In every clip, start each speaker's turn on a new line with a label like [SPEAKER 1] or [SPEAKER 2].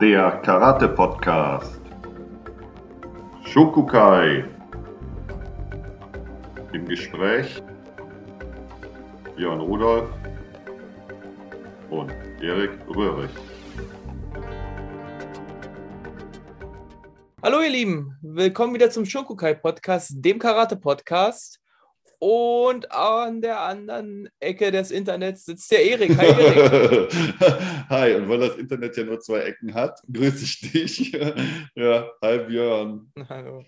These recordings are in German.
[SPEAKER 1] der Karate-Podcast. Shokukai. Im Gespräch Björn Rudolf und Erik Röhrig.
[SPEAKER 2] Hallo ihr Lieben, willkommen wieder zum Shokukai Podcast, dem Karate Podcast. Und an der anderen Ecke des Internets sitzt der Erik. Hi Erik.
[SPEAKER 1] hi, und weil das Internet ja nur zwei Ecken hat, grüße ich dich. ja, hi Björn.
[SPEAKER 2] Hallo.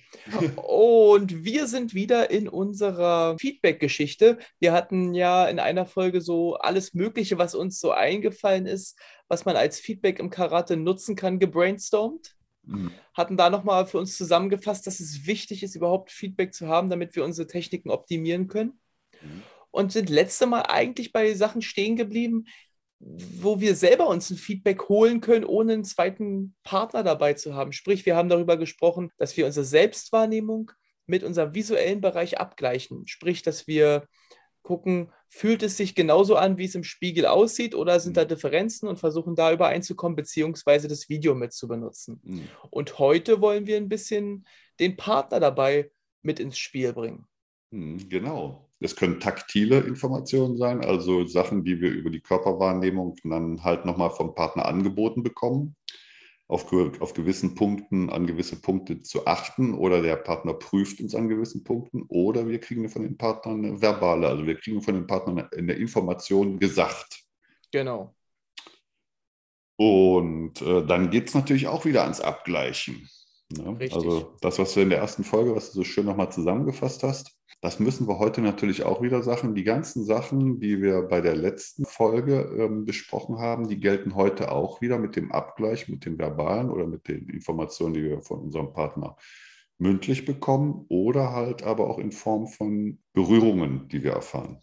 [SPEAKER 2] Und wir sind wieder in unserer Feedback-Geschichte. Wir hatten ja in einer Folge so alles Mögliche, was uns so eingefallen ist, was man als Feedback im Karate nutzen kann, gebrainstormt. Mhm. Hatten da nochmal für uns zusammengefasst, dass es wichtig ist, überhaupt Feedback zu haben, damit wir unsere Techniken optimieren können. Mhm. Und sind letzte Mal eigentlich bei Sachen stehen geblieben, wo wir selber uns ein Feedback holen können, ohne einen zweiten Partner dabei zu haben. Sprich, wir haben darüber gesprochen, dass wir unsere Selbstwahrnehmung mit unserem visuellen Bereich abgleichen. Sprich, dass wir gucken, fühlt es sich genauso an, wie es im Spiegel aussieht, oder sind da mhm. Differenzen und versuchen da übereinzukommen, beziehungsweise das Video mit zu benutzen. Mhm. Und heute wollen wir ein bisschen den Partner dabei mit ins Spiel bringen.
[SPEAKER 1] Mhm, genau. Es können taktile Informationen sein, also Sachen, die wir über die Körperwahrnehmung dann halt nochmal vom Partner angeboten bekommen auf, auf gewissen Punkten an gewisse Punkte zu achten oder der Partner prüft uns an gewissen Punkten oder wir kriegen von den Partnern eine verbale, also wir kriegen von den Partnern eine Information gesagt.
[SPEAKER 2] Genau.
[SPEAKER 1] Und äh, dann geht es natürlich auch wieder ans Abgleichen. Ne? Also das, was du in der ersten Folge, was du so schön nochmal zusammengefasst hast, das müssen wir heute natürlich auch wieder Sachen. Die ganzen Sachen, die wir bei der letzten Folge ähm, besprochen haben, die gelten heute auch wieder mit dem Abgleich, mit den verbalen oder mit den Informationen, die wir von unserem Partner mündlich bekommen oder halt aber auch in Form von Berührungen, die wir erfahren.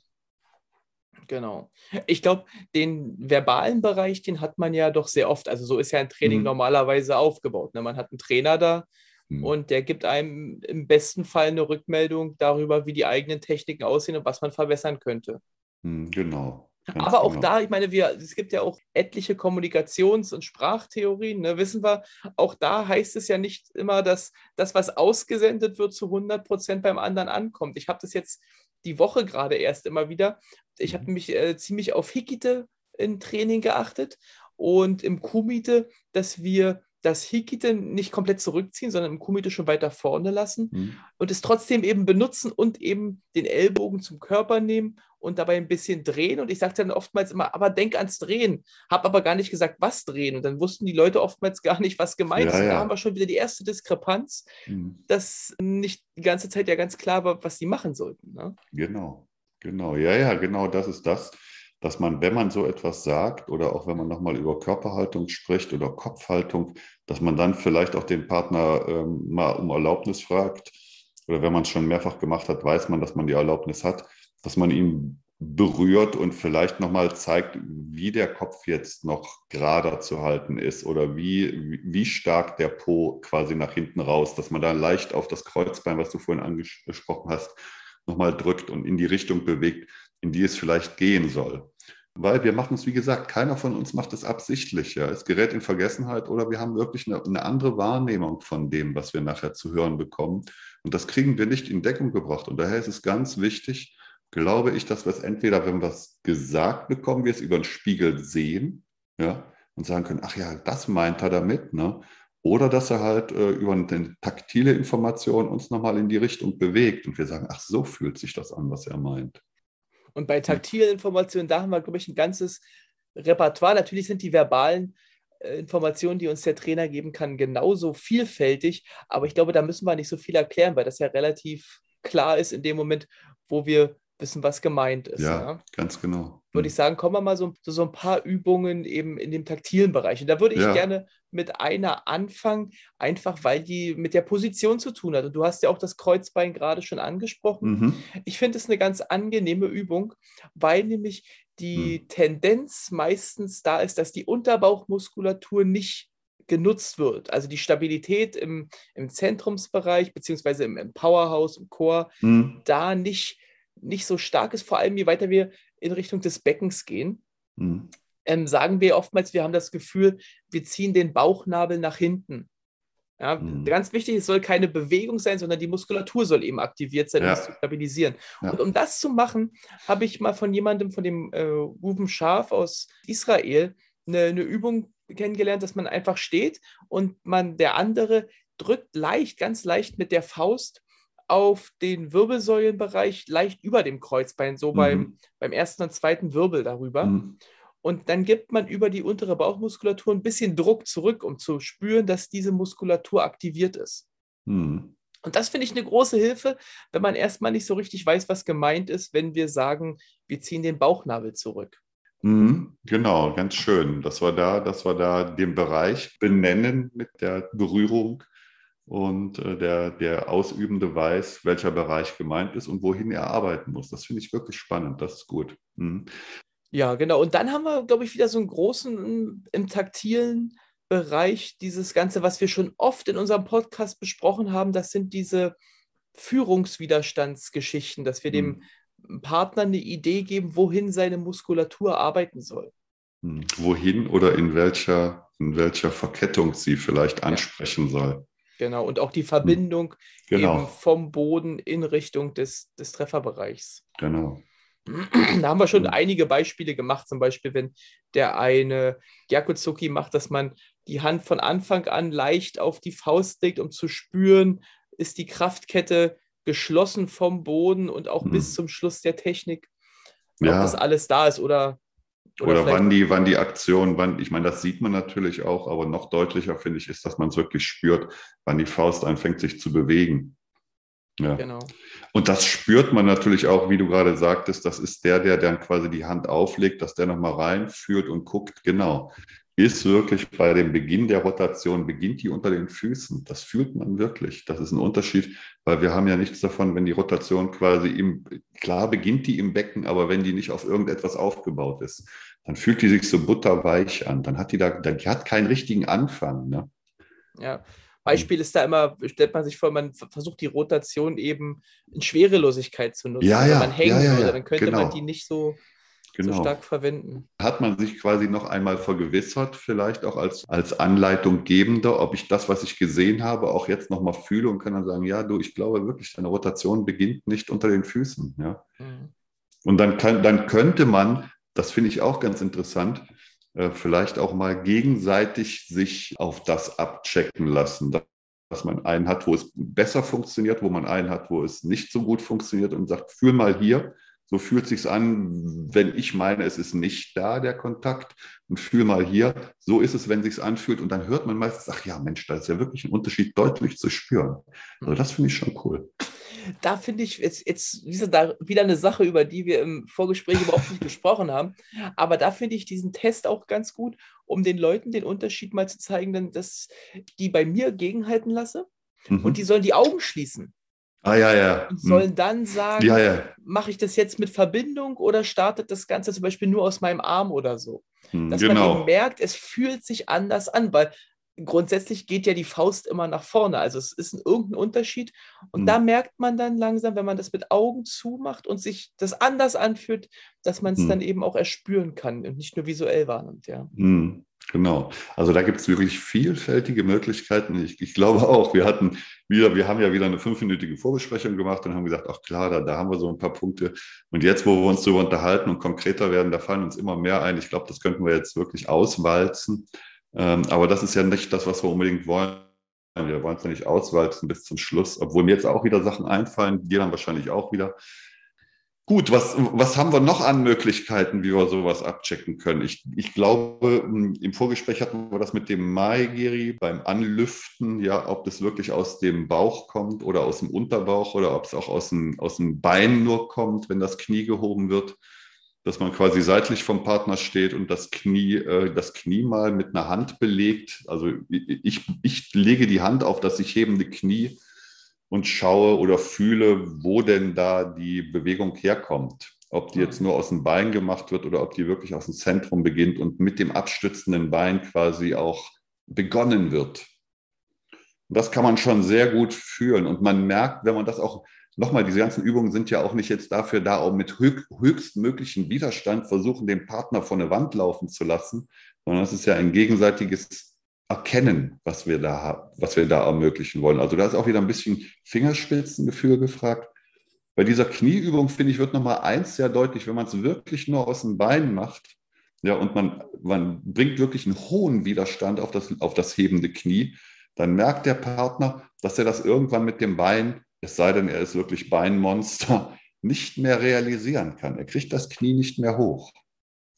[SPEAKER 2] Genau. Ich glaube, den verbalen Bereich, den hat man ja doch sehr oft. Also so ist ja ein Training mhm. normalerweise aufgebaut. Ne? Man hat einen Trainer da, Mhm. Und der gibt einem im besten Fall eine Rückmeldung darüber, wie die eigenen Techniken aussehen und was man verbessern könnte.
[SPEAKER 1] Mhm, genau.
[SPEAKER 2] Ganz Aber auch genau. da, ich meine, wir, es gibt ja auch etliche Kommunikations- und Sprachtheorien, ne, wissen wir, auch da heißt es ja nicht immer, dass das, was ausgesendet wird, zu 100 Prozent beim anderen ankommt. Ich habe das jetzt die Woche gerade erst immer wieder. Ich habe mhm. mich äh, ziemlich auf Hikite im Training geachtet und im Kumite, dass wir das Hikite nicht komplett zurückziehen, sondern im Kumite schon weiter vorne lassen mhm. und es trotzdem eben benutzen und eben den Ellbogen zum Körper nehmen und dabei ein bisschen drehen. Und ich sage dann oftmals immer, aber denk ans Drehen. Habe aber gar nicht gesagt, was drehen. Und dann wussten die Leute oftmals gar nicht, was gemeint ist. Ja, ja. Da haben wir schon wieder die erste Diskrepanz, mhm. dass nicht die ganze Zeit ja ganz klar war, was sie machen sollten. Ne?
[SPEAKER 1] Genau, genau. Ja, ja, genau das ist das dass man, wenn man so etwas sagt oder auch wenn man nochmal über Körperhaltung spricht oder Kopfhaltung, dass man dann vielleicht auch den Partner ähm, mal um Erlaubnis fragt. Oder wenn man es schon mehrfach gemacht hat, weiß man, dass man die Erlaubnis hat, dass man ihn berührt und vielleicht nochmal zeigt, wie der Kopf jetzt noch gerader zu halten ist oder wie, wie stark der Po quasi nach hinten raus, dass man da leicht auf das Kreuzbein, was du vorhin angesprochen hast, nochmal drückt und in die Richtung bewegt, in die es vielleicht gehen soll. Weil wir machen es, wie gesagt, keiner von uns macht es absichtlich. Ja. Es gerät in Vergessenheit oder wir haben wirklich eine, eine, andere Wahrnehmung von dem, was wir nachher zu hören bekommen. Und das kriegen wir nicht in Deckung gebracht. Und daher ist es ganz wichtig, glaube ich, dass wir es entweder, wenn wir es gesagt bekommen, wir es über den Spiegel sehen ja, und sagen können, ach ja, das meint er damit. Ne? Oder dass er halt äh, über eine taktile Information uns nochmal in die Richtung bewegt und wir sagen, ach, so fühlt sich das an, was er meint.
[SPEAKER 2] Und bei taktilen Informationen, da haben wir, glaube ich, ein ganzes Repertoire. Natürlich sind die verbalen äh, Informationen, die uns der Trainer geben kann, genauso vielfältig. Aber ich glaube, da müssen wir nicht so viel erklären, weil das ja relativ klar ist in dem Moment, wo wir wissen, was gemeint ist.
[SPEAKER 1] Ja, ja? ganz genau.
[SPEAKER 2] Würde ich sagen, kommen wir mal so, so ein paar Übungen eben in dem taktilen Bereich. Und da würde ich ja. gerne mit einer anfangen, einfach weil die mit der Position zu tun hat. Und du hast ja auch das Kreuzbein gerade schon angesprochen. Mhm. Ich finde es eine ganz angenehme Übung, weil nämlich die mhm. Tendenz meistens da ist, dass die Unterbauchmuskulatur nicht genutzt wird. Also die Stabilität im, im Zentrumsbereich, beziehungsweise im, im Powerhouse, im Core, mhm. da nicht nicht so stark ist, vor allem je weiter wir in Richtung des Beckens gehen. Mhm. ähm, sagen wir oftmals, wir haben das Gefühl, wir ziehen den Bauchnabel nach hinten. Ja, mhm. Ganz wichtig, es soll keine Bewegung sein, sondern die Muskulatur soll eben aktiviert sein, um es zu stabilisieren. Ja. Und um das zu machen, habe ich mal von jemandem, von dem äh, Ruben Scharf aus Israel, eine, eine Übung kennengelernt, dass man einfach steht und man der andere drückt leicht, ganz leicht mit der Faust auf den Wirbelsäulenbereich, leicht über dem Kreuzbein, so mhm. beim, beim ersten und zweiten Wirbel darüber. Mhm. Und dann gibt man über die untere Bauchmuskulatur ein bisschen Druck zurück, um zu spüren, dass diese Muskulatur aktiviert ist. Mhm. Und das finde ich eine große Hilfe, wenn man erstmal nicht so richtig weiß, was gemeint ist, wenn wir sagen, wir ziehen den Bauchnabel zurück.
[SPEAKER 1] Mhm, genau, ganz schön. Dass wir da, dass wir da den Bereich benennen mit der Berührung und äh, der, der Ausübende weiß, welcher Bereich gemeint ist und wohin er arbeiten muss. Das finde ich wirklich spannend. Das ist gut. Mhm.
[SPEAKER 2] Ja, genau. Und dann haben wir, glaube ich, wieder so einen großen im taktilen Bereich, dieses Ganze, was wir schon oft in unserem Podcast besprochen haben, das sind diese Führungswiderstandsgeschichten, dass wir mhm. dem Partner eine Idee geben, wohin seine Muskulatur arbeiten soll.
[SPEAKER 1] Hm. Wohin oder in welcher, in welcher Verkettung sie vielleicht ansprechen ja. soll.
[SPEAKER 2] Genau, und auch die Verbindung genau. vom Boden in Richtung des, des Trefferbereichs.
[SPEAKER 1] Genau.
[SPEAKER 2] Da haben wir schon einige Beispiele gemacht, zum Beispiel, wenn der eine Gyakuzuki macht, dass man die Hand von Anfang an leicht auf die Faust legt, um zu spüren, ist die Kraftkette geschlossen vom Boden und auch hm. bis zum Schluss der Technik, ja. ob das alles da ist oder.
[SPEAKER 1] Oder, oder wann, die, wann die Aktion, wann, ich meine, das sieht man natürlich auch, aber noch deutlicher finde ich, ist, dass man es wirklich spürt, wann die Faust anfängt, sich zu bewegen. Ja. Genau. Und das spürt man natürlich auch, wie du gerade sagtest, das ist der, der dann quasi die Hand auflegt, dass der nochmal reinführt und guckt, genau ist wirklich bei dem Beginn der Rotation, beginnt die unter den Füßen. Das fühlt man wirklich. Das ist ein Unterschied, weil wir haben ja nichts davon, wenn die Rotation quasi im, klar beginnt die im Becken, aber wenn die nicht auf irgendetwas aufgebaut ist, dann fühlt die sich so butterweich an. Dann hat die da, die hat keinen richtigen Anfang. Ne?
[SPEAKER 2] Ja. Beispiel ist da immer, stellt man sich vor, man versucht die Rotation eben in Schwerelosigkeit zu nutzen.
[SPEAKER 1] Ja,
[SPEAKER 2] also
[SPEAKER 1] ja,
[SPEAKER 2] man hängt
[SPEAKER 1] ja, ja,
[SPEAKER 2] ja, dann könnte genau. man die nicht so genau. so stark verwenden.
[SPEAKER 1] Hat man sich quasi noch einmal vergewissert, vielleicht auch als, als Anleitung gebender, ob ich das, was ich gesehen habe, auch jetzt nochmal fühle und kann dann sagen, ja, du, ich glaube wirklich, deine Rotation beginnt nicht unter den Füßen. Ja? Mhm. Und dann, kann, dann könnte man, das finde ich auch ganz interessant, äh, vielleicht auch mal gegenseitig sich auf das abchecken lassen, dass man einen hat, wo es besser funktioniert, wo man einen hat, wo es nicht so gut funktioniert und sagt, fühl mal hier, so fühlt sich an, wenn ich meine, es ist nicht da, der Kontakt. Und fühl mal hier, so ist es, wenn sich anfühlt. Und dann hört man meistens, ach ja, Mensch, da ist ja wirklich ein Unterschied deutlich zu spüren. Also das finde ich schon cool.
[SPEAKER 2] Da finde ich jetzt, jetzt da wieder eine Sache, über die wir im Vorgespräch überhaupt nicht gesprochen haben. Aber da finde ich diesen Test auch ganz gut, um den Leuten den Unterschied mal zu zeigen, dass die bei mir gegenhalten lasse. Mhm. Und die sollen die Augen schließen.
[SPEAKER 1] Ah, ja, ja.
[SPEAKER 2] Und sollen hm. dann sagen,
[SPEAKER 1] ja, ja.
[SPEAKER 2] mache ich das jetzt mit Verbindung oder startet das Ganze zum Beispiel nur aus meinem Arm oder so?
[SPEAKER 1] Hm,
[SPEAKER 2] Dass
[SPEAKER 1] genau.
[SPEAKER 2] man eben merkt, es fühlt sich anders an, weil grundsätzlich geht ja die Faust immer nach vorne. Also es ist ein, irgendein Unterschied. Und hm. da merkt man dann langsam, wenn man das mit Augen zumacht und sich das anders anfühlt, dass man es hm. dann eben auch erspüren kann und nicht nur visuell wahrnimmt, ja.
[SPEAKER 1] Genau. Also da gibt es wirklich vielfältige Möglichkeiten. Ich, ich, glaube auch, wir hatten wieder, wir haben ja wieder eine fünfminütige Vorbesprechung gemacht und haben gesagt, ach klar, da, da haben wir so ein paar Punkte. Und jetzt, wo wir uns darüber unterhalten und konkreter werden, da fallen uns immer mehr ein. Ich glaube, das könnten wir jetzt wirklich auswalzen. Ähm, aber das ist ja nicht das, was wir unbedingt wollen. Wir wollen es ja nicht auswalzen bis zum Schluss, obwohl mir jetzt auch wieder Sachen einfallen, dir dann wahrscheinlich auch wieder. Gut, was, was haben wir noch an Möglichkeiten, wie wir sowas abchecken können? Ich, ich glaube, hm, im Vorgespräch hatten wir das mit dem Maigiri beim Anlüften, ja, ob das wirklich aus dem Bauch kommt oder aus dem Unterbauch oder ob es auch aus dem, aus dem Bein nur kommt, wenn das Knie gehoben wird, dass man quasi seitlich vom Partner steht und das Knie, äh, das Knie mal mit einer Hand belegt. Also ich, ich lege die Hand auf das sich hebende Knie und schaue oder fühle, wo denn da die Bewegung herkommt. Ob die jetzt nur aus dem Bein gemacht wird oder ob die wirklich aus dem Zentrum beginnt und mit dem abstützenden Bein quasi auch begonnen wird. Und das kann man schon sehr gut fühlen. Und man merkt, wenn man das auch nochmal, diese ganzen Übungen sind ja auch nicht jetzt dafür da, um mit höchstmöglichen Widerstand versuchen, den Partner vor eine Wand laufen zu lassen, sondern es ist ja ein gegenseitiges Erkennen, was wir da, was wir da ermöglichen wollen. Also da ist auch wieder ein bisschen Fingerspitzengefühl gefragt. Bei dieser Knieübung, finde ich, wird nochmal eins sehr deutlich, wenn man es wirklich nur aus dem Bein macht, ja, und man, man bringt wirklich einen hohen Widerstand auf das, auf das hebende Knie, dann merkt der Partner, dass er das irgendwann mit dem Bein, es sei denn, er ist wirklich Beinmonster, nicht mehr realisieren kann. Er kriegt das Knie nicht mehr hoch.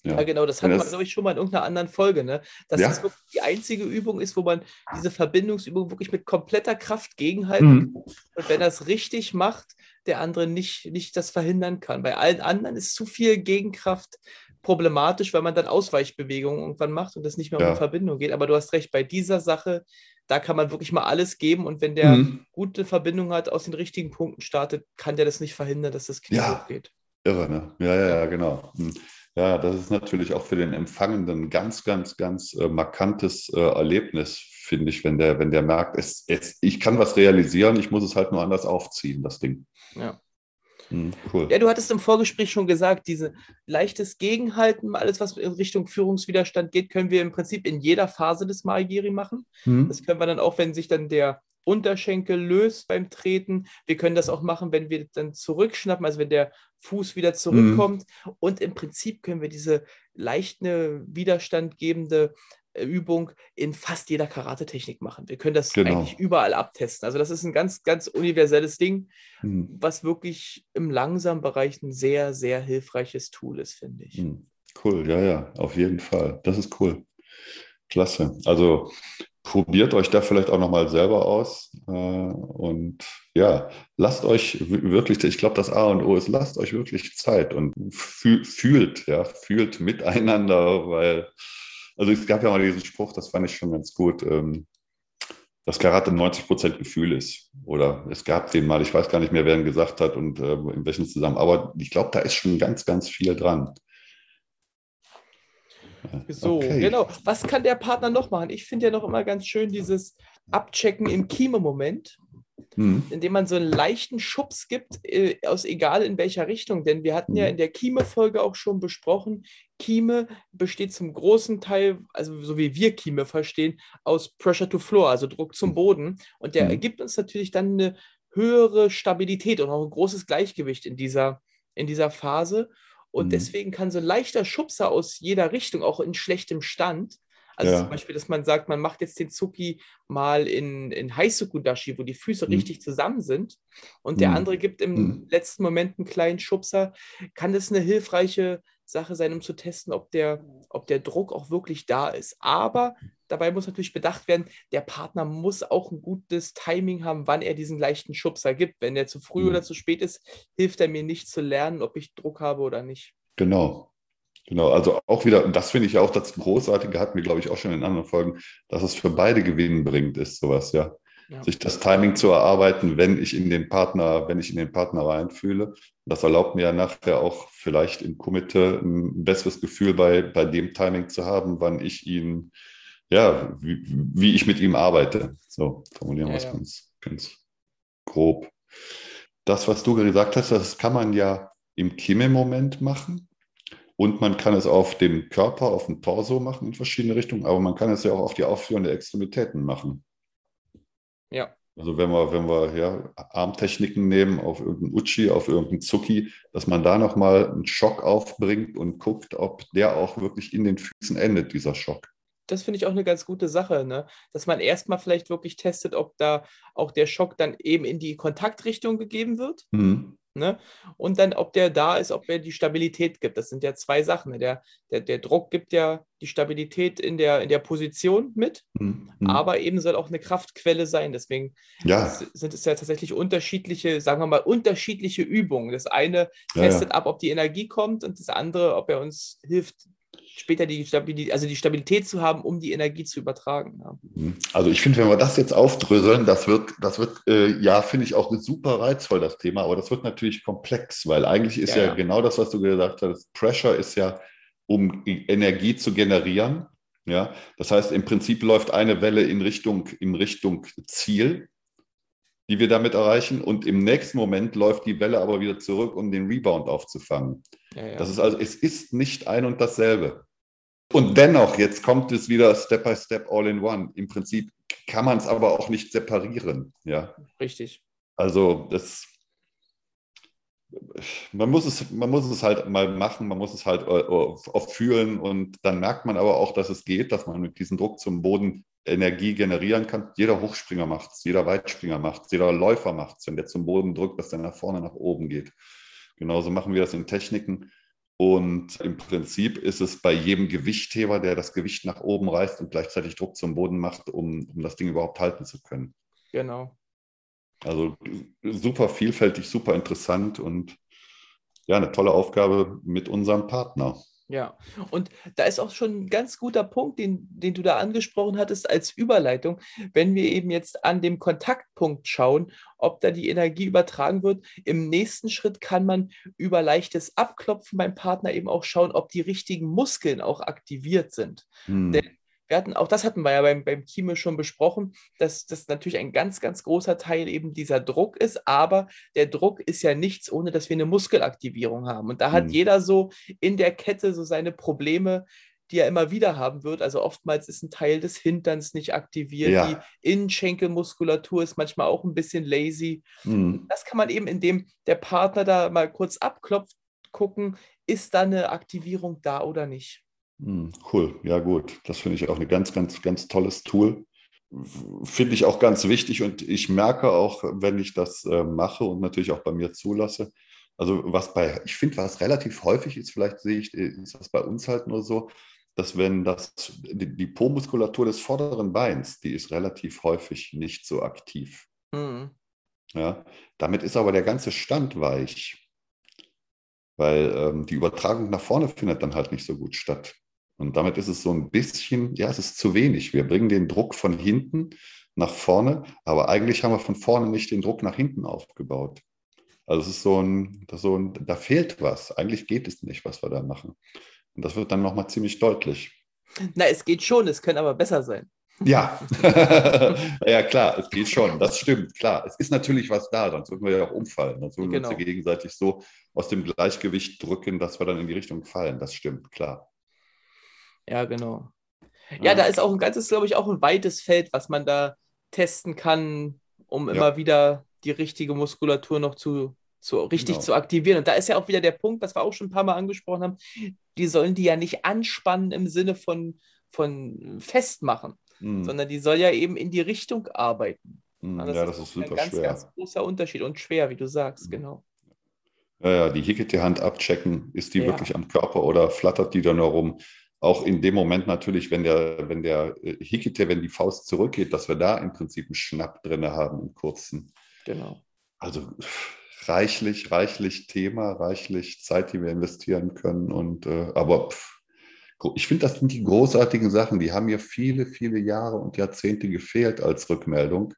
[SPEAKER 2] Ja, ja genau, das hat man, glaube ich, schon mal in irgendeiner anderen Folge, ne? Dass ja. das wirklich die einzige Übung ist, wo man diese Verbindungsübung wirklich mit kompletter Kraft gegenhalten mhm. kann. Und wenn er es richtig macht, der andere nicht, nicht das verhindern kann. Bei allen anderen ist zu viel Gegenkraft problematisch, weil man dann Ausweichbewegungen irgendwann macht und das nicht mehr ja. um Verbindung geht. Aber du hast recht, bei dieser Sache, da kann man wirklich mal alles geben und wenn der mhm. gute Verbindung hat, aus den richtigen Punkten startet, kann der das nicht verhindern, dass das Knie ja. hochgeht.
[SPEAKER 1] Irre, ne? Ja, ja, ja, genau. Ja, das ist natürlich auch für den Empfangenden ganz, ganz, ganz äh, markantes äh, Erlebnis, finde ich, wenn der, wenn der merkt, es, es, ich kann was realisieren, ich muss es halt nur anders aufziehen, das Ding.
[SPEAKER 2] Ja. Hm, cool. Ja, du hattest im Vorgespräch schon gesagt, diese leichtes Gegenhalten, alles, was in Richtung Führungswiderstand geht, können wir im Prinzip in jeder Phase des Maigiri machen. Mhm. Das können wir dann auch, wenn sich dann der Unterschenkel löst beim Treten. Wir können das auch machen, wenn wir dann zurückschnappen, also wenn der Fuß wieder zurückkommt. Mhm. Und im Prinzip können wir diese leichte Widerstand gebende Übung in fast jeder Karate-Technik machen. Wir können das genau. eigentlich überall abtesten. Also das ist ein ganz, ganz universelles Ding, hm. was wirklich im langsamen Bereich ein sehr, sehr hilfreiches Tool ist, finde ich. Hm.
[SPEAKER 1] Cool, ja, ja, auf jeden Fall. Das ist cool. Klasse. Also probiert euch da vielleicht auch nochmal selber aus. Äh, und ja, lasst euch wirklich, ich glaube, das A und O ist, lasst euch wirklich Zeit und fühlt, ja, fühlt miteinander, weil also es gab ja mal diesen Spruch, das fand ich schon ganz gut, ähm, dass Karate 90 Prozent Gefühl ist. Oder es gab den mal, ich weiß gar nicht mehr, wer ihn gesagt hat und äh, in welchem Zusammenhang. Aber ich glaube, da ist schon ganz, ganz viel dran.
[SPEAKER 2] So, okay. genau. Was kann der Partner noch machen? Ich finde ja noch immer ganz schön dieses Abchecken im Kiememoment mhm. indem man so einen leichten Schubs gibt, äh, aus egal in welcher Richtung. Denn wir hatten mhm. ja in der Kieme-Folge auch schon besprochen, Kieme besteht zum großen Teil, also so wie wir Kieme verstehen, aus Pressure to Floor, also Druck zum mhm. Boden. Und der mhm. ergibt uns natürlich dann eine höhere Stabilität und auch ein großes Gleichgewicht in dieser, in dieser Phase. Und mhm. deswegen kann so ein leichter Schubser aus jeder Richtung, auch in schlechtem Stand, also ja. zum Beispiel, dass man sagt, man macht jetzt den Zuki mal in, in Haisukudashi, wo die Füße mhm. richtig zusammen sind und der mhm. andere gibt im mhm. letzten Moment einen kleinen Schubser, kann das eine hilfreiche Sache sein, um zu testen, ob der, ob der Druck auch wirklich da ist. Aber dabei muss natürlich bedacht werden, der Partner muss auch ein gutes Timing haben, wann er diesen leichten Schubser gibt. Wenn er zu früh mhm. oder zu spät ist, hilft er mir nicht zu lernen, ob ich Druck habe oder nicht.
[SPEAKER 1] Genau, Genau, also auch wieder, das finde ich ja auch das Großartige, hatten wir, glaube ich, auch schon in anderen Folgen, dass es für beide gewinnbringend ist, sowas, ja. ja. Sich das Timing zu erarbeiten, wenn ich in den Partner, wenn ich in den Partner reinfühle. Das erlaubt mir ja nachher auch vielleicht im Komitee ein besseres Gefühl bei, bei dem Timing zu haben, wann ich ihn, ja, wie, wie ich mit ihm arbeite. So, formulieren wir es ja. ganz, ganz grob. Das, was du gesagt hast, das kann man ja im Kimme-Moment machen. Und man kann es auf den Körper, auf den Torso machen in verschiedene Richtungen, aber man kann es ja auch auf die aufführende Extremitäten machen.
[SPEAKER 2] Ja.
[SPEAKER 1] Also wenn wir, wenn wir ja, Armtechniken nehmen auf irgendeinen Uchi, auf irgendeinen Zuki, dass man da nochmal einen Schock aufbringt und guckt, ob der auch wirklich in den Füßen endet, dieser Schock.
[SPEAKER 2] Das finde ich auch eine ganz gute Sache, ne? dass man erstmal vielleicht wirklich testet, ob da auch der Schock dann eben in die Kontaktrichtung gegeben wird. Mhm. Ne? Und dann, ob der da ist, ob er die Stabilität gibt. Das sind ja zwei Sachen. Ne? Der, der, der Druck gibt ja die Stabilität in der, in der Position mit, mhm. aber eben soll auch eine Kraftquelle sein. Deswegen ja. sind es ja tatsächlich unterschiedliche, sagen wir mal, unterschiedliche Übungen. Das eine testet ja, ja. ab, ob die Energie kommt und das andere, ob er uns hilft, später die Stabilität, also die Stabilität zu haben, um die Energie zu übertragen. Ja.
[SPEAKER 1] Mhm. Also ich finde, wenn wir das jetzt aufdröseln, das wird, das wird, äh, ja, finde ich auch super reizvoll, das Thema, aber das wird natürlich komplex, weil eigentlich ist ja, ja, ja, genau das, was du gesagt hast, Pressure ist ja, um Energie zu generieren. Ja, das heißt, im Prinzip läuft eine Welle in Richtung, in Richtung Ziel. die wir damit erreichen. Und im nächsten Moment läuft die Welle aber wieder zurück, um den Rebound aufzufangen. Ja, ja. Das ist also, es ist nicht ein und dasselbe. Und dennoch, jetzt kommt es wieder Step by Step All in One. Im Prinzip kann man es aber auch nicht separieren. Ja.
[SPEAKER 2] Richtig.
[SPEAKER 1] Also das, man muss es, man muss es halt mal machen, man muss es halt auch fühlen und dann merkt man aber auch, dass es geht, dass man mit diesem Druck zum Boden Energie generieren kann. Jeder Hochspringer macht es, jeder Weitspringer macht es, jeder Läufer macht es, wenn der zum Boden drückt, dass der nach vorne, nach oben geht. Genauso machen wir das in Techniken. Und im Prinzip ist es bei jedem Gewichtheber, der das Gewicht nach oben reißt und gleichzeitig Druck zum Boden macht, um, um das Ding überhaupt halten zu können.
[SPEAKER 2] Genau.
[SPEAKER 1] Also super vielfältig, super interessant und ja, eine tolle Aufgabe mit unserem Partner.
[SPEAKER 2] Ja, und da ist auch schon ein ganz guter Punkt, den, den du da angesprochen hattest als Überleitung, wenn wir eben jetzt an dem Kontaktpunkt schauen, ob da die Energie übertragen wird. Im nächsten Schritt kann man über leichtes Abklopfen beim Partner eben auch schauen, ob die richtigen Muskeln auch aktiviert sind. Hm. Denn wir hatten, auch das hatten wir ja beim, beim Kime schon besprochen, dass das natürlich ein ganz, ganz großer Teil eben dieser Druck ist, aber der Druck ist ja nichts, ohne dass wir eine Muskelaktivierung haben. Und da hat mhm. jeder so in der Kette so seine Probleme, die er immer wieder haben wird. Also oftmals ist ein Teil des Hinterns nicht aktiviert. Ja. Die Innenschenkelmuskulatur ist manchmal auch ein bisschen lazy. Mhm. Das kann man eben, indem der Partner da mal kurz abklopft, gucken, ist da eine Aktivierung da oder nicht.
[SPEAKER 1] Hm, cool, ja gut. Das finde ich auch ein ganz, ganz, ganz tolles Tool. Finde ich auch ganz wichtig und ich merke auch, wenn ich das äh, mache und natürlich auch bei mir zulasse, also was bei, ich finde, was relativ häufig ist, vielleicht sehe ich, ist das bei uns halt nur so, dass wenn das, die, die Po-Muskulatur des vorderen Beins, die ist relativ häufig nicht so aktiv. Mhm. Ja, damit ist aber der ganze Stand weich, weil ähm, die Übertragung nach vorne findet dann halt nicht so gut statt. Und damit ist es so ein bisschen, ja, es ist zu wenig. Wir bringen den Druck von hinten nach vorne, aber eigentlich haben wir von vorne nicht den Druck nach hinten aufgebaut. Also es ist so ein, so ein da fehlt was. Eigentlich geht es nicht, was wir da machen. Und das wird dann nochmal ziemlich deutlich.
[SPEAKER 2] Na, es geht schon, es könnte aber besser sein.
[SPEAKER 1] Ja, ja klar, es geht schon, das stimmt, klar. Es ist natürlich was da, sonst würden wir ja auch umfallen. Sonst würden genau. wir uns genau. gegenseitig so aus dem Gleichgewicht drücken, dass wir dann in die Richtung fallen. Das stimmt, klar.
[SPEAKER 2] Ja, genau. Ja, ja, da ist auch ein ganzes, glaube ich, auch ein weites Feld, was man da testen kann, um ja. immer wieder die richtige Muskulatur noch zu, zu richtig genau. zu aktivieren. Und da ist ja auch wieder der Punkt, was wir auch schon ein paar Mal angesprochen haben, die sollen die ja nicht anspannen im Sinne von, von festmachen, mhm. sondern die soll ja eben in die Richtung arbeiten.
[SPEAKER 1] Mhm, das ja, das ist, super ein
[SPEAKER 2] ganz,
[SPEAKER 1] schwer.
[SPEAKER 2] ganz großer Unterschied und schwer, wie du sagst, mhm. genau.
[SPEAKER 1] Ja, ja, die Hickete-Hand abchecken, ist die ja. wirklich am Körper oder flattert die da nur rum? Auch in dem Moment natürlich, wenn der, wenn der äh, Hikite, wenn die Faust zurückgeht, dass wir da im Prinzip einen Schnapp drin haben, einen kurzen.
[SPEAKER 2] Genau.
[SPEAKER 1] Also reichlich, reichlich Thema, reichlich Zeit, die wir investieren können. Und äh, aber pff, ich finde, das sind die großartigen Sachen, die haben mir viele, viele Jahre und Jahrzehnte gefehlt als Rückmeldung,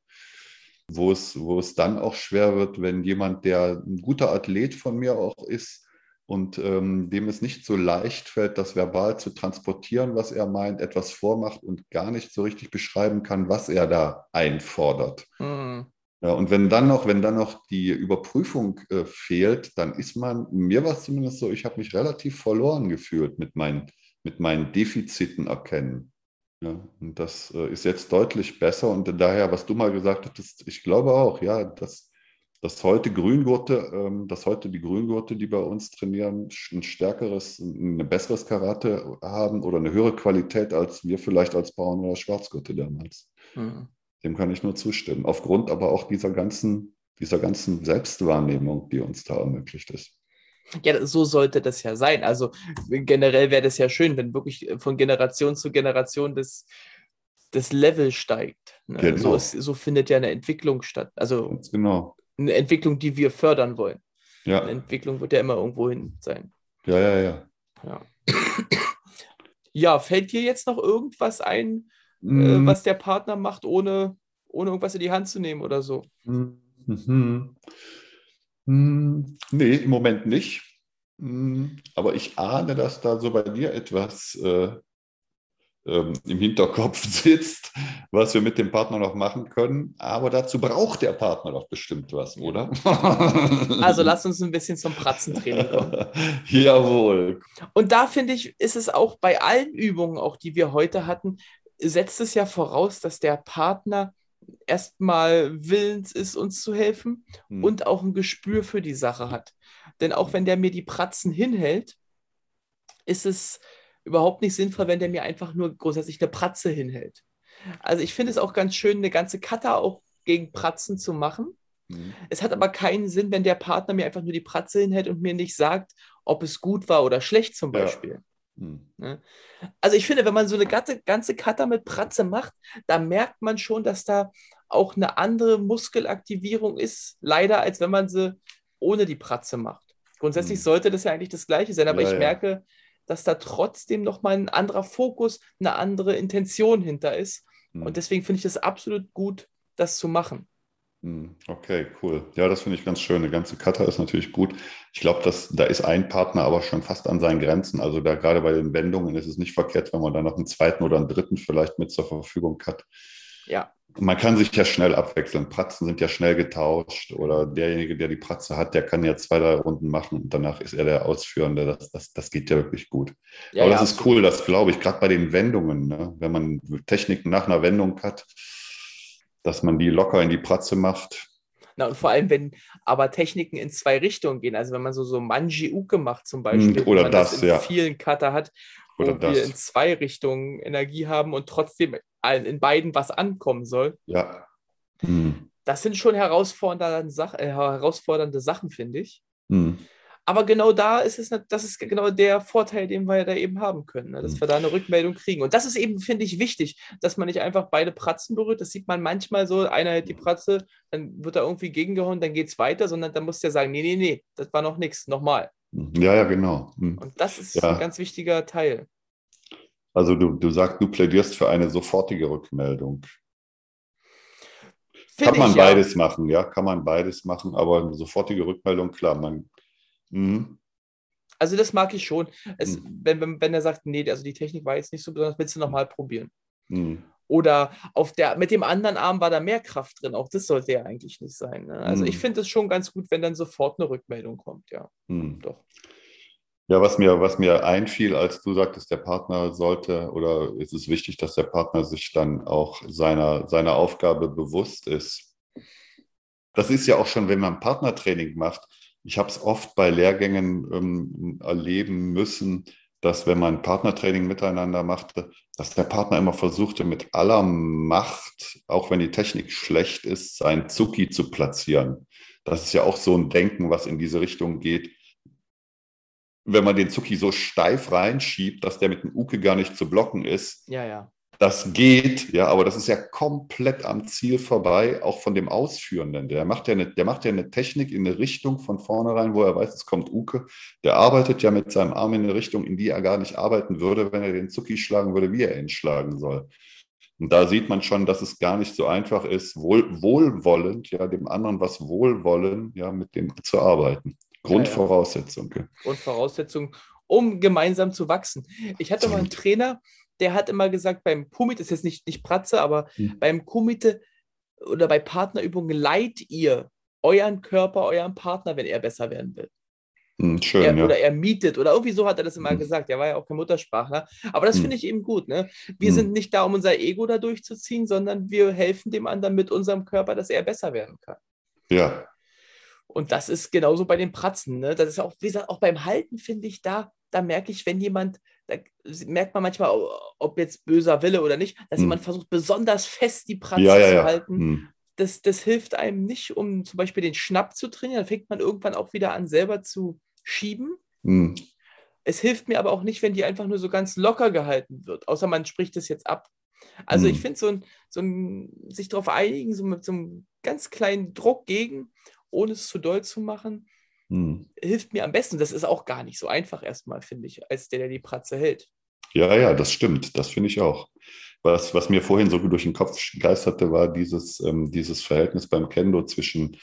[SPEAKER 1] wo es, wo es dann auch schwer wird, wenn jemand, der ein guter Athlet von mir auch ist, und ähm, dem es nicht so leicht fällt, das verbal zu transportieren, was er meint, etwas vormacht und gar nicht so richtig beschreiben kann, was er da einfordert. Mhm. Ja, und wenn dann noch, wenn dann noch die Überprüfung äh, fehlt, dann ist man, mir war es zumindest so, ich habe mich relativ verloren gefühlt mit meinen, mit meinen Defiziten erkennen. Ja, und das äh, ist jetzt deutlich besser. Und daher, was du mal gesagt hattest, ich glaube auch, ja, dass dass heute Grüngurte, ähm, dass heute die Grüngurte, die bei uns trainieren, ein stärkeres, ein besseres Karate haben oder eine höhere Qualität als wir vielleicht als Braun- oder Schwarzgurte damals. Mhm. Dem kann ich nur zustimmen. Aufgrund aber auch dieser ganzen, dieser ganzen Selbstwahrnehmung, die uns da ermöglicht ist.
[SPEAKER 2] Ja, so sollte das ja sein. Also generell wäre das ja schön, wenn wirklich von Generation zu Generation das, das Level steigt. Ne? Genau. So, ist, so findet ja eine Entwicklung statt. Also
[SPEAKER 1] Ganz genau
[SPEAKER 2] eine Entwicklung, die wir fördern wollen.
[SPEAKER 1] Ja.
[SPEAKER 2] Eine Entwicklung wird ja immer irgendwo hin sein.
[SPEAKER 1] Ja, ja, ja.
[SPEAKER 2] Ja, ja fällt dir jetzt noch irgendwas ein, mm. äh, was der Partner macht, ohne, ohne irgendwas in die Hand zu nehmen oder so?
[SPEAKER 1] Mhm. Mhm. Nee, im Moment nicht. Mhm. Aber ich ahne, dass da so bei dir etwas äh, im Hinterkopf sitzt, was wir mit dem Partner noch machen können. Aber dazu braucht der Partner doch bestimmt was, oder?
[SPEAKER 2] Also lass uns ein bisschen zum Pratzentraining kommen.
[SPEAKER 1] Jawohl.
[SPEAKER 2] Und da finde ich, ist es auch bei allen Übungen, auch die wir heute hatten, setzt es ja voraus, dass der Partner erstmal willens ist, uns zu helfen hm. und auch ein Gespür für die Sache hat. Denn auch wenn der mir die Pratzen hinhält, ist es überhaupt nicht sinnvoll, wenn der mir einfach nur grundsätzlich eine Pratze hinhält. Also ich finde es auch ganz schön, eine ganze Cutter auch gegen Pratzen zu machen. Mhm. Es hat aber keinen Sinn, wenn der Partner mir einfach nur die Pratze hinhält und mir nicht sagt, ob es gut war oder schlecht zum Beispiel. Ja. Mhm. Ne? Also ich finde, wenn man so eine ganze, ganze Cutter mit Pratze macht, da merkt man schon, dass da auch eine andere Muskelaktivierung ist, leider, als wenn man sie ohne die Pratze macht. Grundsätzlich mhm. sollte das ja eigentlich das Gleiche sein, aber ja, ich ja. merke, dass da trotzdem nochmal ein anderer Fokus, eine andere Intention hinter ist. Mhm. Und deswegen finde ich es absolut gut, das zu machen.
[SPEAKER 1] Mhm. Okay, cool. Ja, das finde ich ganz schön. Eine ganze Cutter ist natürlich gut. Ich glaube, da ist ein Partner aber schon fast an seinen Grenzen. Also da gerade bei den Wendungen ist es nicht verkehrt, wenn man da noch einen zweiten oder einen dritten vielleicht mit zur Verfügung hat.
[SPEAKER 2] Ja,
[SPEAKER 1] man kann sich ja schnell abwechseln. Pratzen sind ja schnell getauscht oder derjenige, der die Pratze hat, der kann ja zwei, drei Runden machen und danach ist er der Ausführende. Das, das, das geht ja wirklich gut. Ja, Aber ja, das ist cool, das glaube ich, gerade bei den Wendungen, ne? wenn man Techniken nach einer Wendung hat, dass man die locker in die Pratze macht.
[SPEAKER 2] Na, und vor allem, wenn aber Techniken in zwei Richtungen gehen, also wenn man so, so Manji-Uke macht zum Beispiel,
[SPEAKER 1] oder man das, das
[SPEAKER 2] in
[SPEAKER 1] ja.
[SPEAKER 2] vielen Cutter hat, wo oder wir in zwei Richtungen Energie haben und trotzdem in beiden was ankommen soll.
[SPEAKER 1] Ja.
[SPEAKER 2] Hm. Das sind schon herausfordernde, Sach äh, herausfordernde Sachen, finde ich.
[SPEAKER 1] Hm.
[SPEAKER 2] Aber genau da ist es, das ist genau der Vorteil, den wir da eben haben können, ne? dass hm. wir da eine Rückmeldung kriegen. Und das ist eben, finde ich, wichtig, dass man nicht einfach beide Pratzen berührt. Das sieht man manchmal so, einer hält die Pratze, dann wird er irgendwie gegengehauen, dann geht es weiter, sondern dann muss der sagen, nee, nee, nee, das war noch nichts, nochmal.
[SPEAKER 1] Hm. Ja, ja, genau.
[SPEAKER 2] Hm. Und das ist ja. ein ganz wichtiger Teil.
[SPEAKER 1] Also du, du sagst, du plädierst für eine sofortige Rückmeldung. Find kann man ich, beides ja. machen, ja, kann man beides machen, aber eine sofortige Rückmeldung, klar, man.
[SPEAKER 2] Mh. Also das mag ich schon. Es, mhm. wenn, wenn, wenn er sagt, nee, also die Technik war jetzt nicht so besonders, willst du nochmal probieren.
[SPEAKER 1] Mhm.
[SPEAKER 2] Oder auf der, mit dem anderen Arm war da mehr Kraft drin. Auch das sollte ja eigentlich nicht sein. Ne? Also mhm. ich finde es schon ganz gut, wenn dann sofort eine Rückmeldung kommt, ja.
[SPEAKER 1] Mhm. Doch. Ja, was mir, was mir einfiel, als du sagtest, der Partner sollte oder ist es wichtig, dass der Partner sich dann auch seiner, seiner Aufgabe bewusst ist. Das ist ja auch schon, wenn man Partnertraining macht. Ich habe es oft bei Lehrgängen ähm, erleben müssen, dass wenn man Partnertraining miteinander machte, dass der Partner immer versuchte, mit aller Macht, auch wenn die Technik schlecht ist, seinen Zuki zu platzieren. Das ist ja auch so ein Denken, was in diese Richtung geht wenn man den Zuki so steif reinschiebt, dass der mit dem Uke gar nicht zu blocken ist.
[SPEAKER 2] Ja, ja.
[SPEAKER 1] Das geht, ja, aber das ist ja komplett am Ziel vorbei, auch von dem Ausführenden. Der macht ja eine, der macht ja eine Technik in eine Richtung von vornherein, wo er weiß, es kommt Uke. Der arbeitet ja mit seinem Arm in eine Richtung, in die er gar nicht arbeiten würde, wenn er den Zuki schlagen würde, wie er ihn schlagen soll. Und da sieht man schon, dass es gar nicht so einfach ist, wohl, wohlwollend, ja, dem anderen was wohlwollen, ja, mit dem zu arbeiten. Grundvoraussetzung. Ja, ja.
[SPEAKER 2] Grundvoraussetzung, um gemeinsam zu wachsen. Ich hatte mal einen Trainer, der hat immer gesagt, beim Kumite, ist jetzt nicht, nicht Pratze, aber hm. beim Kumite oder bei Partnerübungen leiht ihr euren Körper, euren Partner, wenn er besser werden will.
[SPEAKER 1] Hm, schön,
[SPEAKER 2] er,
[SPEAKER 1] ja.
[SPEAKER 2] Oder er mietet oder irgendwie so hat er das immer hm. gesagt. Er war ja auch kein Muttersprachler. Aber das hm. finde ich eben gut. Ne? Wir hm. sind nicht da, um unser Ego da durchzuziehen, sondern wir helfen dem anderen mit unserem Körper, dass er besser werden kann.
[SPEAKER 1] Ja,
[SPEAKER 2] und das ist genauso bei den Pratzen. Ne? Das ist auch, wie gesagt, auch beim Halten finde ich da, da merke ich, wenn jemand, da merkt man manchmal, ob jetzt böser Wille oder nicht, dass hm. jemand versucht, besonders fest die Pratze
[SPEAKER 1] ja, ja,
[SPEAKER 2] zu halten. Hm. Das, das hilft einem nicht, um zum Beispiel den Schnapp zu trainieren. Dann fängt man irgendwann auch wieder an, selber zu schieben.
[SPEAKER 1] Hm.
[SPEAKER 2] Es hilft mir aber auch nicht, wenn die einfach nur so ganz locker gehalten wird, außer man spricht es jetzt ab. Also ich hm. finde so ein, so ein, sich darauf einigen, so mit so einem ganz kleinen Druck gegen ohne es zu doll zu machen, hm. hilft mir am besten. Das ist auch gar nicht so einfach erstmal, finde ich, als der, der die Pratze hält.
[SPEAKER 1] Ja, ja, das stimmt. Das finde ich auch. Was, was mir vorhin so durch den Kopf geisterte, war dieses, ähm, dieses Verhältnis beim Kendo zwischen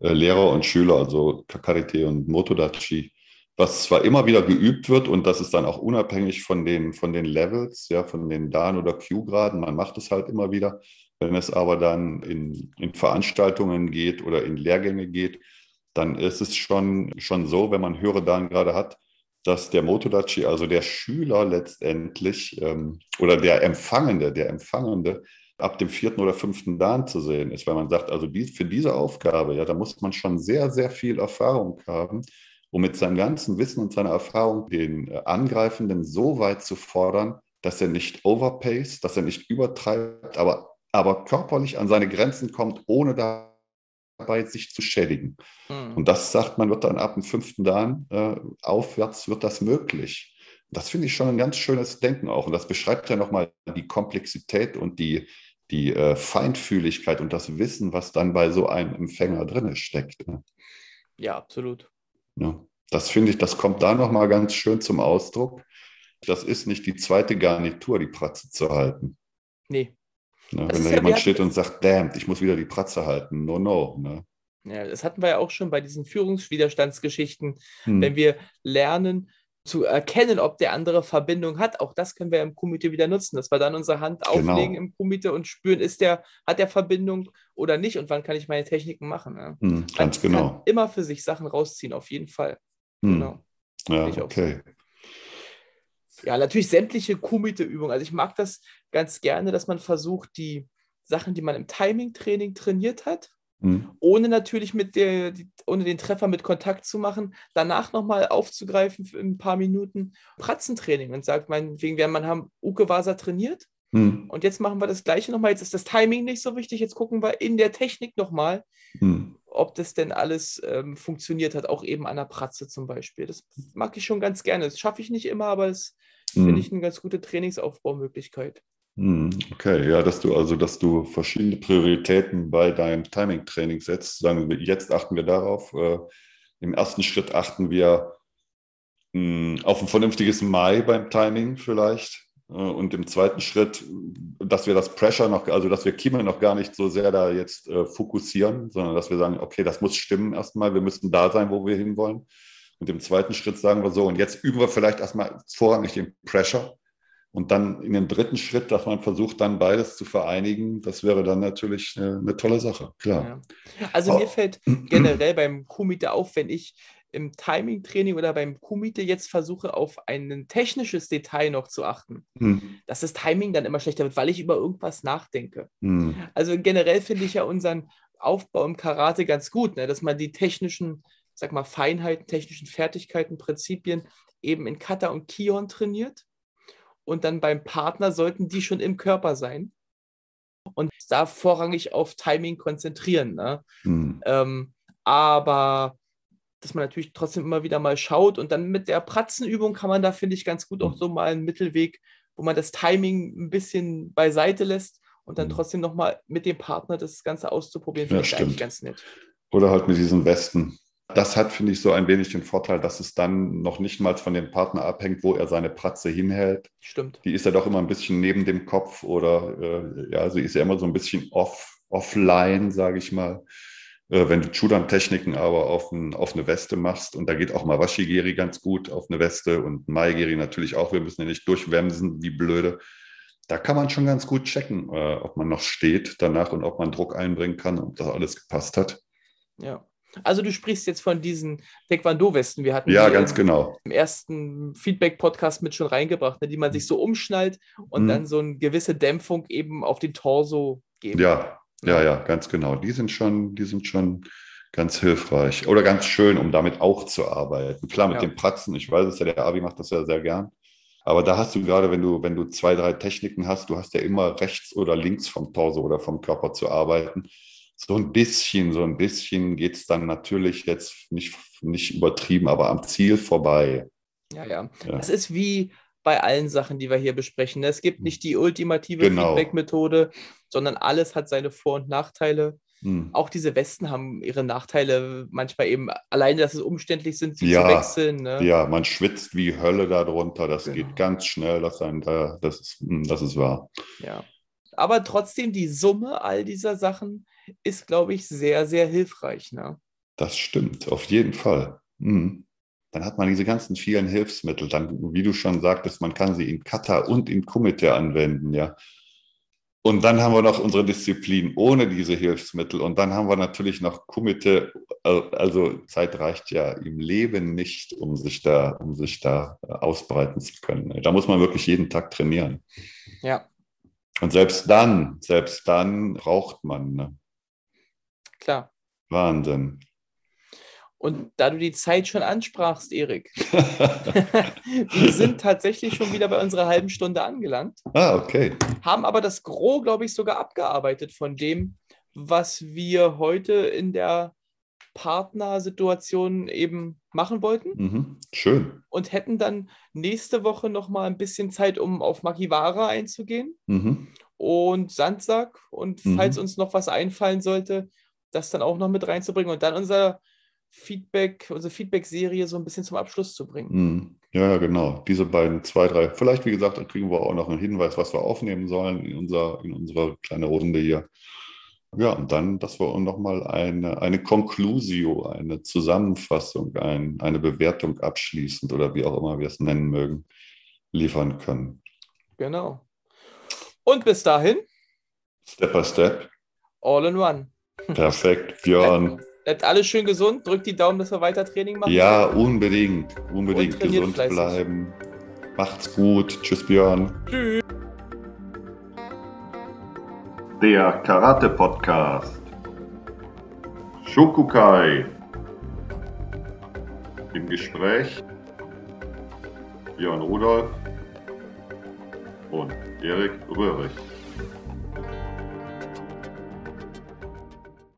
[SPEAKER 1] äh, Lehrer und Schüler, also Kakarite und Motodachi. was zwar immer wieder geübt wird und das ist dann auch unabhängig von den, von den Levels, ja, von den Dan- oder Q-Graden, man macht es halt immer wieder. Wenn es aber dann in, in Veranstaltungen geht oder in Lehrgänge geht, dann ist es schon, schon so, wenn man höhere Dan gerade hat, dass der Motodachi, also der Schüler letztendlich ähm, oder der Empfangende, der Empfangende ab dem vierten oder fünften Dan zu sehen ist, weil man sagt, also die, für diese Aufgabe, ja, da muss man schon sehr, sehr viel Erfahrung haben, um mit seinem ganzen Wissen und seiner Erfahrung den äh, Angreifenden so weit zu fordern, dass er nicht overpaced, dass er nicht übertreibt, aber, aber körperlich an seine Grenzen kommt, ohne dabei sich zu schädigen. Mhm. Und das sagt man, wird dann ab dem fünften Dan äh, aufwärts, wird das möglich. Das finde ich schon ein ganz schönes Denken auch. Und das beschreibt ja nochmal die Komplexität und die, die äh, Feinfühligkeit und das Wissen, was dann bei so einem Empfänger drin steckt. Ne?
[SPEAKER 2] Ja, absolut.
[SPEAKER 1] Ja, das finde ich, das kommt da nochmal ganz schön zum Ausdruck. Das ist nicht die zweite Garnitur, die Pratze zu halten.
[SPEAKER 2] Nee.
[SPEAKER 1] Ne, wenn da ja, jemand steht und sagt, damn, ich muss wieder die Pratze halten. No, no. Ne?
[SPEAKER 2] Ja, das hatten wir ja auch schon bei diesen Führungswiderstandsgeschichten. Hm. Wenn wir lernen, zu erkennen, ob der andere Verbindung hat. Auch das können wir im Komitee wieder nutzen, dass wir dann unsere Hand genau. auflegen im Komitee und spüren, ist der, hat der Verbindung oder nicht und wann kann ich meine Techniken machen. Ja?
[SPEAKER 1] Hm, ganz Man genau.
[SPEAKER 2] immer für sich Sachen rausziehen, auf jeden Fall.
[SPEAKER 1] Hm. Genau. Ja, okay.
[SPEAKER 2] So. Ja, natürlich sämtliche Kumite-Übungen. Also ich mag das ganz gerne, dass man versucht, die Sachen, die man im Timing-Training trainiert hat, Mhm. Ohne natürlich mit der, die, ohne den Treffer mit Kontakt zu machen, danach nochmal aufzugreifen für ein paar Minuten Pratzentraining und sagt, meinetwegen, wir haben Uke Vasa trainiert mhm. und jetzt machen wir das gleiche nochmal. Jetzt ist das Timing nicht so wichtig, jetzt gucken wir in der Technik nochmal, mhm. ob das denn alles ähm, funktioniert hat, auch eben an der Pratze zum Beispiel. Das mag ich schon ganz gerne. Das schaffe ich nicht immer, aber es finde mhm. ich eine ganz gute Trainingsaufbaumöglichkeit.
[SPEAKER 1] Hm, okay, ja, dass du also, dass du verschiedene Prioritäten bei deinem Timing-Training setzt. Sagen wir, jetzt achten wir darauf. Äh, Im ersten Schritt achten wir mh, hm, auf ein vernünftiges Mai beim Timing vielleicht. Äh, und im zweiten Schritt, dass wir das Pressure noch, also dass wir Kiemen noch gar nicht so sehr da jetzt äh, fokussieren, sondern dass wir sagen, okay, das muss stimmen erstmal, wir müssen da sein, wo wir hinwollen. Und im zweiten Schritt sagen wir so, und jetzt üben wir vielleicht erstmal vorrangig den Pressure und dann in dem dritten Schritt, dass man versucht, dann beides zu vereinigen, das wäre dann natürlich eine, eine tolle Sache, klar.
[SPEAKER 2] Ja. Also mir fällt generell beim Kumite auf, wenn ich im Timing-Training oder beim Kumite jetzt versuche, auf ein technisches Detail noch zu achten, hm. dass das Timing dann immer schlechter wird, weil ich über irgendwas nachdenke. Hm. Also generell finde ich ja unseren Aufbau im Karate ganz gut, ne? dass man die technischen, sag mal, Feinheiten, technischen Fertigkeiten, Prinzipien eben in Kata und Kion trainiert und dann beim Partner sollten die schon im Körper sein und da vorrangig auf Timing konzentrieren. Ne? Mhm. Ähm, aber dass man natürlich trotzdem immer wieder mal schaut und dann mit der Pratzenübung kann man da, finde ich, ganz gut auch hm. so mal einen Mittelweg, wo man das Timing ein bisschen beiseite lässt und dann hm. trotzdem nochmal mit dem Partner das Ganze auszuprobieren,
[SPEAKER 1] finde ja, ich eigentlich ganz nett. Oder halt mit diesen Westen. Das hat, finde ich, so ein wenig den Vorteil, dass es dann noch nicht mal von dem Partner abhängt, wo er seine Pratze hinhält.
[SPEAKER 2] Stimmt.
[SPEAKER 1] Die ist ja doch immer ein bisschen neben dem Kopf oder äh, ja, sie ist ja immer so ein bisschen off, offline, sage ich mal. Äh, wenn du Chudan-Techniken aber auf, ein, auf, eine Weste machst und da geht auch mal Washigiri ganz gut auf eine Weste und Maigiri natürlich auch, wir müssen ja nicht durchwemsen, wie blöde. Da kann man schon ganz gut checken, äh, ob man noch steht danach und ob man Druck einbringen kann und das alles gepasst hat.
[SPEAKER 2] Ja. Also du sprichst jetzt von diesen Taekwondo-Westen. Wir hatten
[SPEAKER 1] ja ganz im, genau
[SPEAKER 2] im ersten Feedback-Podcast mit schon reingebracht, ne, die man sich so umschnallt und mhm. dann so eine gewisse Dämpfung eben auf den Torso geben.
[SPEAKER 1] Ja, ja, ja, ganz genau. Die sind schon, die sind schon ganz hilfreich oder ganz schön, um damit auch zu arbeiten. Klar, mit ja. den Pratzen, ich weiß es ja, der Abi macht das ja sehr gern. Aber da hast du gerade, wenn du, wenn du zwei, drei Techniken hast, du hast ja immer rechts oder links vom Torso oder vom Körper zu arbeiten so ein bisschen, so ein bisschen geht es dann natürlich jetzt nicht, nicht übertrieben, aber am Ziel vorbei.
[SPEAKER 2] Ja, ja, ja. Das ist wie bei allen Sachen, die wir hier besprechen. Es gibt nicht die ultimative genau. Feedback-Methode, sondern alles hat seine Vor- und Nachteile. Hm. Auch diese Westen haben ihre Nachteile, manchmal eben alleine, dass es umständlich sind, sie
[SPEAKER 1] ja,
[SPEAKER 2] zu wechseln. Ne?
[SPEAKER 1] Ja, man schwitzt wie Hölle darunter, das genau. geht ganz schnell, das, ein, das, ist, hm, das ist wahr.
[SPEAKER 2] Ja. Aber trotzdem die Summe all dieser Sachen ist, glaube ich, sehr, sehr hilfreich. Ne?
[SPEAKER 1] Das stimmt, auf jeden Fall. Mhm. dann hat man diese ganzen vielen Hilfsmittel. Dann, wie du schon sagtest, man kann sie in Kata und in Kumite anwenden, ja. Und dann haben wir noch unsere Disziplin ohne diese Hilfsmittel. Und dann haben wir natürlich noch Kumite. Also Zeit reicht ja im Leben nicht, um sich da, um sich da ausbreiten zu können. Da muss man wirklich jeden Tag trainieren.
[SPEAKER 2] Ja.
[SPEAKER 1] Und selbst dann, selbst dann braucht man. Ne?
[SPEAKER 2] Klar.
[SPEAKER 1] Wahnsinn.
[SPEAKER 2] Und da du die Zeit schon ansprachst, Erik, wir sind tatsächlich schon wieder bei unserer halben Stunde angelangt.
[SPEAKER 1] Ah, okay.
[SPEAKER 2] Haben aber das Gros, glaube ich, sogar abgearbeitet von dem, was wir heute in der Partnersituation eben machen wollten.
[SPEAKER 1] Mhm. Schön.
[SPEAKER 2] Und hätten dann nächste Woche noch mal ein bisschen Zeit, um auf Makiwara einzugehen
[SPEAKER 1] Mhm.
[SPEAKER 2] und Sandsack. Und
[SPEAKER 1] Mhm.
[SPEAKER 2] falls uns noch was einfallen sollte, das dann auch noch mit reinzubringen und dann unser Feedback, unsere Feedback-Serie so ein bisschen zum Abschluss zu bringen.
[SPEAKER 1] Ja, ja, genau. Diese beiden, zwei, drei. Vielleicht, wie gesagt, dann kriegen wir auch noch einen Hinweis, was wir aufnehmen sollen in, unser, in unserer kleinen Runde hier. Ja, und dann, dass wir nochmal eine, eine Conclusio, eine Zusammenfassung, ein, eine Bewertung abschließend oder wie auch immer wir es nennen mögen, liefern können.
[SPEAKER 2] Genau. Und bis dahin,
[SPEAKER 1] Step by Step.
[SPEAKER 2] all in one.
[SPEAKER 1] Perfekt, Björn.
[SPEAKER 2] Bleibt alles schön gesund. Drückt die Daumen, dass wir weiter Training machen.
[SPEAKER 1] Ja, unbedingt. Unbedingt gesund
[SPEAKER 2] fleißig.
[SPEAKER 1] bleiben. Macht's gut. Tschüss, Björn.
[SPEAKER 2] Tschüss.
[SPEAKER 1] Der Karate Podcast. Shokukai. Im Gespräch Björn Rudolf und Erik Röhrig.